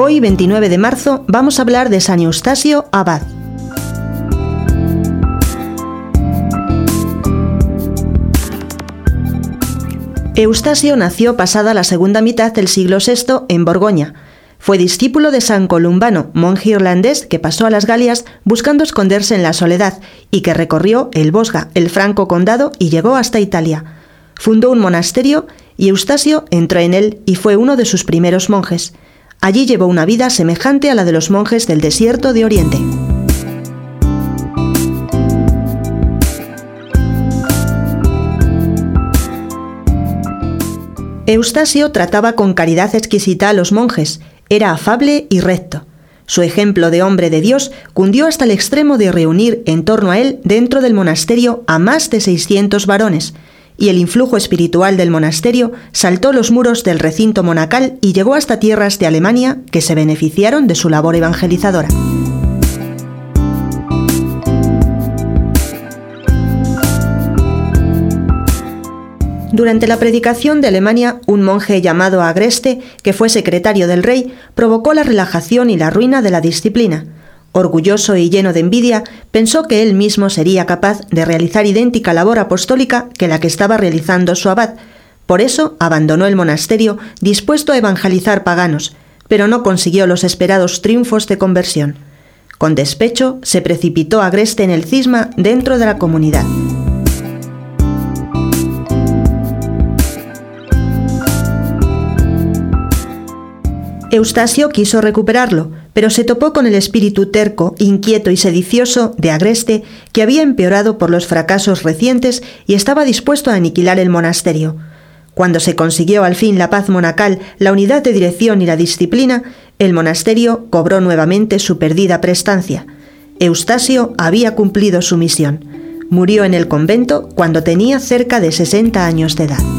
Hoy, 29 de marzo, vamos a hablar de San Eustasio Abad. Eustasio nació pasada la segunda mitad del siglo VI en Borgoña. Fue discípulo de San Columbano, monje irlandés que pasó a las Galias buscando esconderse en la soledad y que recorrió el Bosga, el Franco Condado y llegó hasta Italia. Fundó un monasterio y Eustasio entró en él y fue uno de sus primeros monjes. Allí llevó una vida semejante a la de los monjes del desierto de Oriente. Eustasio trataba con caridad exquisita a los monjes, era afable y recto. Su ejemplo de hombre de Dios cundió hasta el extremo de reunir en torno a él dentro del monasterio a más de 600 varones, y el influjo espiritual del monasterio saltó los muros del recinto monacal y llegó hasta tierras de Alemania que se beneficiaron de su labor evangelizadora. Durante la predicación de Alemania, un monje llamado Agreste, que fue secretario del rey, provocó la relajación y la ruina de la disciplina. Orgulloso y lleno de envidia, pensó que él mismo sería capaz de realizar idéntica labor apostólica que la que estaba realizando su abad. Por eso abandonó el monasterio dispuesto a evangelizar paganos, pero no consiguió los esperados triunfos de conversión. Con despecho, se precipitó Agreste en el cisma dentro de la comunidad. Eustasio quiso recuperarlo, pero se topó con el espíritu terco, inquieto y sedicioso de Agreste, que había empeorado por los fracasos recientes y estaba dispuesto a aniquilar el monasterio. Cuando se consiguió al fin la paz monacal, la unidad de dirección y la disciplina, el monasterio cobró nuevamente su perdida prestancia. Eustasio había cumplido su misión. Murió en el convento cuando tenía cerca de 60 años de edad.